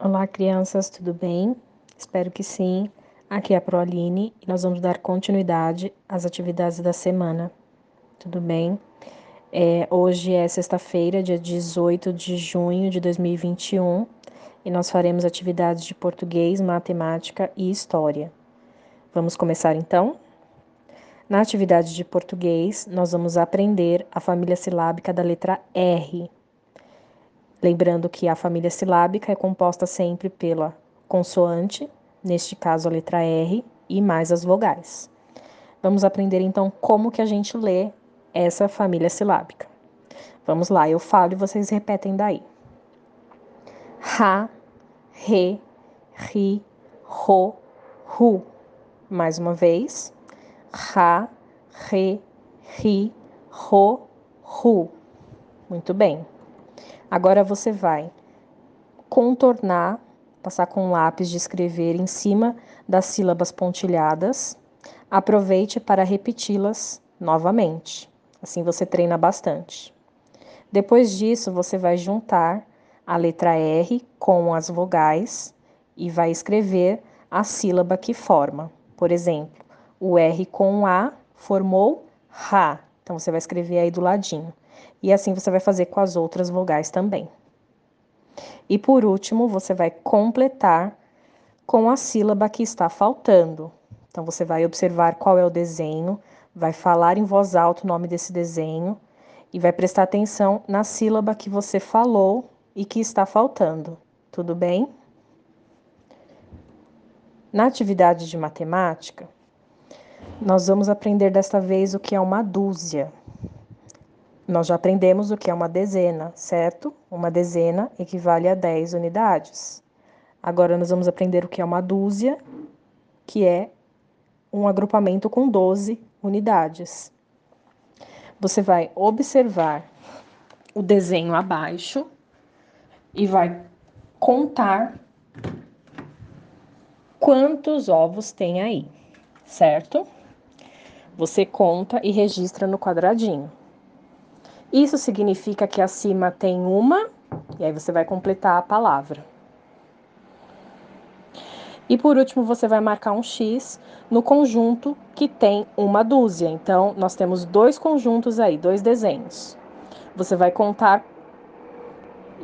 Olá, crianças, tudo bem? Espero que sim. Aqui é a Proaline e nós vamos dar continuidade às atividades da semana. Tudo bem? É, hoje é sexta-feira, dia 18 de junho de 2021, e nós faremos atividades de português, matemática e história. Vamos começar então? Na atividade de português, nós vamos aprender a família silábica da letra R. Lembrando que a família silábica é composta sempre pela consoante, neste caso a letra R, e mais as vogais. Vamos aprender então como que a gente lê essa família silábica. Vamos lá, eu falo e vocês repetem daí. Ra, re, ri, ro, ru. Mais uma vez. Ra, re, ri, ro, ru. Muito bem. Agora você vai contornar, passar com um lápis de escrever em cima das sílabas pontilhadas. Aproveite para repeti-las novamente. Assim você treina bastante. Depois disso, você vai juntar a letra R com as vogais e vai escrever a sílaba que forma. Por exemplo, o R com A formou Ra. Então você vai escrever aí do ladinho. E assim você vai fazer com as outras vogais também. E por último, você vai completar com a sílaba que está faltando. Então você vai observar qual é o desenho, vai falar em voz alta o nome desse desenho e vai prestar atenção na sílaba que você falou e que está faltando. Tudo bem? Na atividade de matemática, nós vamos aprender desta vez o que é uma dúzia. Nós já aprendemos o que é uma dezena, certo? Uma dezena equivale a 10 unidades. Agora nós vamos aprender o que é uma dúzia, que é um agrupamento com 12 unidades. Você vai observar o desenho abaixo e vai contar quantos ovos tem aí, certo? Você conta e registra no quadradinho. Isso significa que acima tem uma, e aí você vai completar a palavra. E por último, você vai marcar um X no conjunto que tem uma dúzia. Então, nós temos dois conjuntos aí, dois desenhos. Você vai contar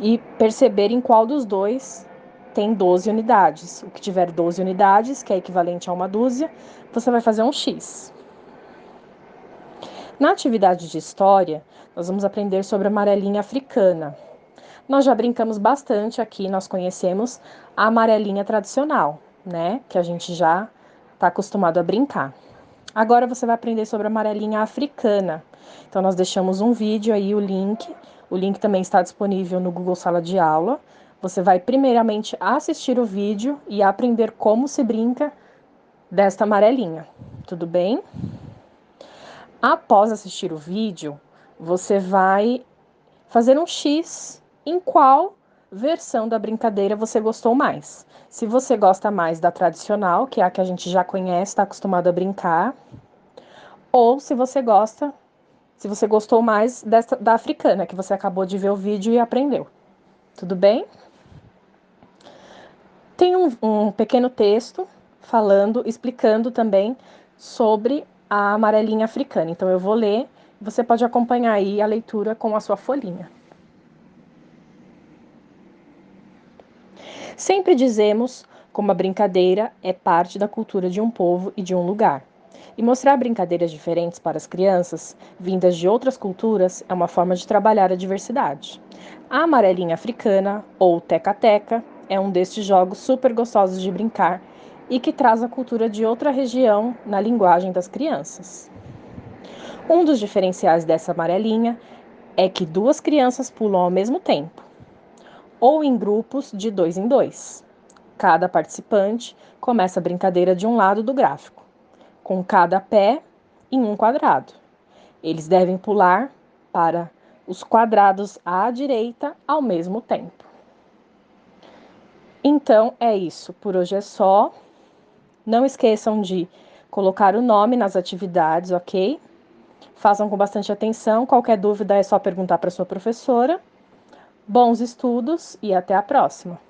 e perceber em qual dos dois tem 12 unidades. O que tiver 12 unidades, que é equivalente a uma dúzia, você vai fazer um X. Na atividade de história, nós vamos aprender sobre a amarelinha africana. Nós já brincamos bastante aqui, nós conhecemos a amarelinha tradicional, né? Que a gente já está acostumado a brincar. Agora você vai aprender sobre a amarelinha africana. Então, nós deixamos um vídeo aí, o link. O link também está disponível no Google Sala de Aula. Você vai primeiramente assistir o vídeo e aprender como se brinca desta amarelinha. Tudo bem? Após assistir o vídeo, você vai fazer um X em qual versão da brincadeira você gostou mais. Se você gosta mais da tradicional, que é a que a gente já conhece, está acostumado a brincar, ou se você gosta, se você gostou mais dessa, da africana, que você acabou de ver o vídeo e aprendeu. Tudo bem? Tem um, um pequeno texto falando, explicando também sobre a amarelinha africana. Então eu vou ler você pode acompanhar aí a leitura com a sua folhinha. Sempre dizemos como a brincadeira é parte da cultura de um povo e de um lugar. E mostrar brincadeiras diferentes para as crianças, vindas de outras culturas, é uma forma de trabalhar a diversidade. A amarelinha africana, ou teca-teca, é um destes jogos super gostosos de brincar e que traz a cultura de outra região na linguagem das crianças. Um dos diferenciais dessa amarelinha é que duas crianças pulam ao mesmo tempo, ou em grupos de dois em dois. Cada participante começa a brincadeira de um lado do gráfico, com cada pé em um quadrado. Eles devem pular para os quadrados à direita ao mesmo tempo. Então é isso, por hoje é só. Não esqueçam de colocar o nome nas atividades, ok? Façam com bastante atenção. Qualquer dúvida é só perguntar para sua professora. Bons estudos e até a próxima!